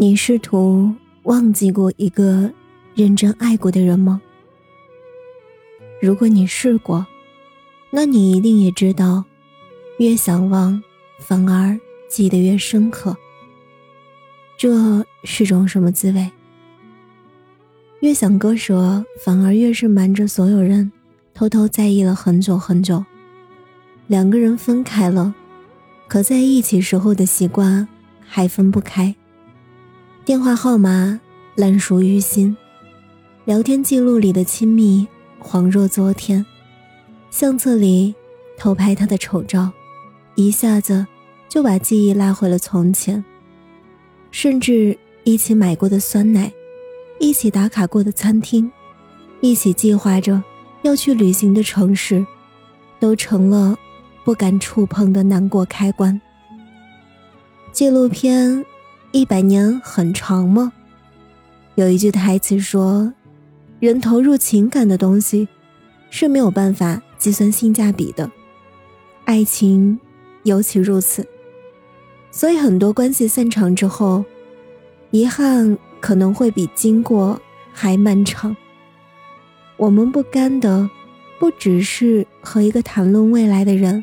你试图忘记过一个认真爱过的人吗？如果你试过，那你一定也知道，越想忘，反而记得越深刻。这是种什么滋味？越想割舍，反而越是瞒着所有人，偷偷在意了很久很久。两个人分开了，可在一起时候的习惯还分不开。电话号码烂熟于心，聊天记录里的亲密恍若昨天，相册里偷拍他的丑照，一下子就把记忆拉回了从前。甚至一起买过的酸奶。一起打卡过的餐厅，一起计划着要去旅行的城市，都成了不敢触碰的难过开关。纪录片《一百年很长吗》？有一句台词说：“人投入情感的东西是没有办法计算性价比的，爱情尤其如此。”所以很多关系散场之后，遗憾。可能会比经过还漫长。我们不甘的，不只是和一个谈论未来的人，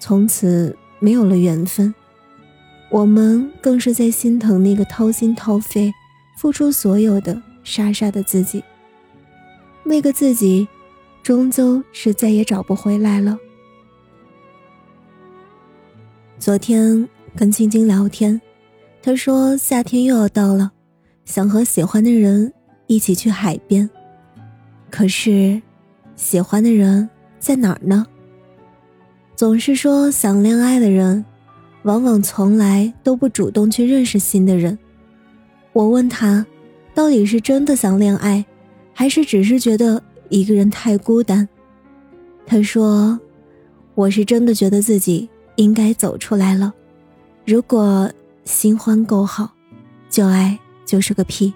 从此没有了缘分，我们更是在心疼那个掏心掏肺、付出所有的傻傻的自己。那个自己，终究是再也找不回来了。昨天跟青青聊天，她说夏天又要到了。想和喜欢的人一起去海边，可是，喜欢的人在哪儿呢？总是说想恋爱的人，往往从来都不主动去认识新的人。我问他，到底是真的想恋爱，还是只是觉得一个人太孤单？他说：“我是真的觉得自己应该走出来了。如果新欢够好，旧爱。”就是个屁，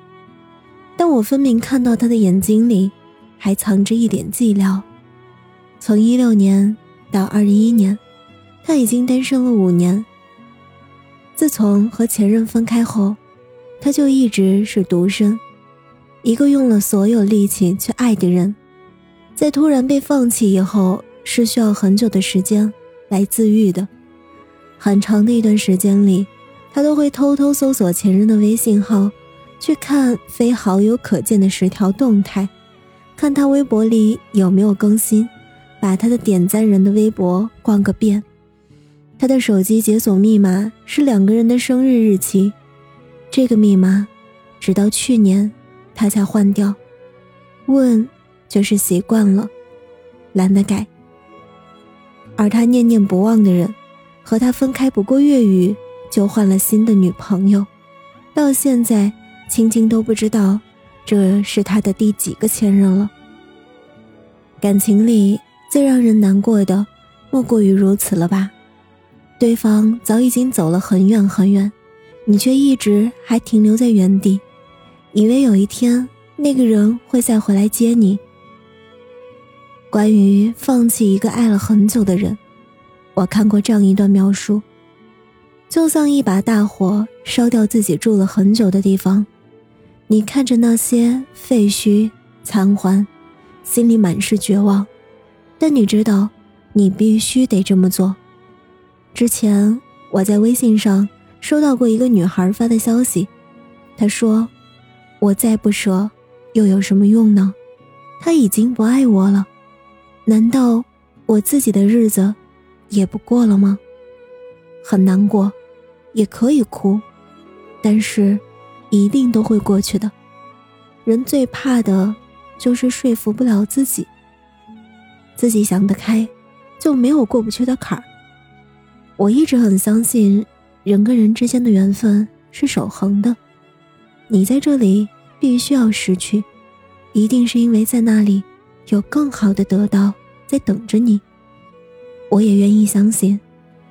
但我分明看到他的眼睛里，还藏着一点寂寥。从一六年到二一年，他已经单身了五年。自从和前任分开后，他就一直是独身，一个用了所有力气去爱的人，在突然被放弃以后，是需要很久的时间来自愈的。很长的一段时间里，他都会偷偷搜索前任的微信号。去看非好友可见的十条动态，看他微博里有没有更新，把他的点赞人的微博逛个遍。他的手机解锁密码是两个人的生日日期，这个密码，直到去年他才换掉。问，就是习惯了，懒得改。而他念念不忘的人，和他分开不过月余，就换了新的女朋友，到现在。青青都不知道，这是他的第几个前任了。感情里最让人难过的，莫过于如此了吧？对方早已经走了很远很远，你却一直还停留在原地，以为有一天那个人会再回来接你。关于放弃一个爱了很久的人，我看过这样一段描述：就像一把大火烧掉自己住了很久的地方。你看着那些废墟残垣，心里满是绝望，但你知道，你必须得这么做。之前我在微信上收到过一个女孩发的消息，她说：“我再不舍，又有什么用呢？他已经不爱我了，难道我自己的日子也不过了吗？”很难过，也可以哭，但是。一定都会过去的。人最怕的，就是说服不了自己。自己想得开，就没有过不去的坎儿。我一直很相信，人跟人之间的缘分是守恒的。你在这里必须要失去，一定是因为在那里有更好的得到在等着你。我也愿意相信，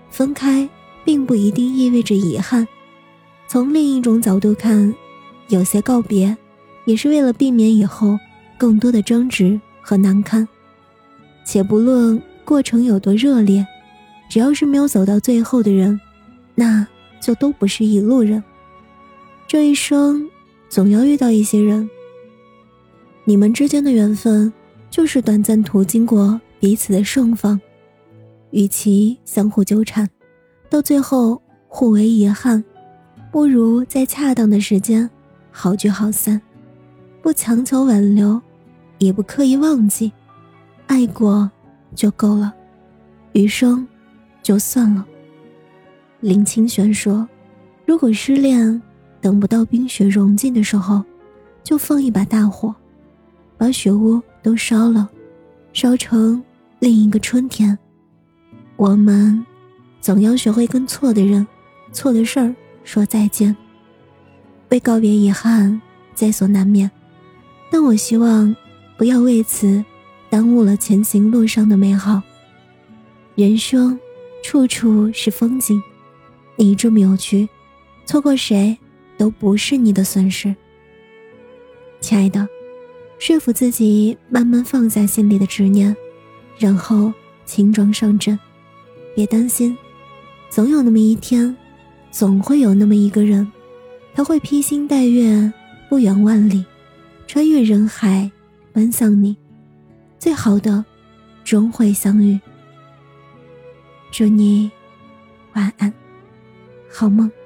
分开并不一定意味着遗憾。从另一种角度看，有些告别，也是为了避免以后更多的争执和难堪。且不论过程有多热烈，只要是没有走到最后的人，那就都不是一路人。这一生总要遇到一些人，你们之间的缘分就是短暂途经过彼此的盛放，与其相互纠缠，到最后互为遗憾，不如在恰当的时间好聚好散，不强求挽留，也不刻意忘记，爱过就够了，余生就算了。林清玄说：“如果失恋等不到冰雪融尽的时候，就放一把大火，把雪屋都烧了，烧成另一个春天。我们总要学会跟错的人、错的事儿说再见。为告别遗憾在所难免，但我希望不要为此耽误了前行路上的美好。人生处处是风景。”你这么有趣，错过谁都不是你的损失。亲爱的，说服自己慢慢放下心里的执念，然后轻装上阵。别担心，总有那么一天，总会有那么一个人，他会披星戴月，不远万里，穿越人海，奔向你。最好的，终会相遇。祝你晚安。好梦。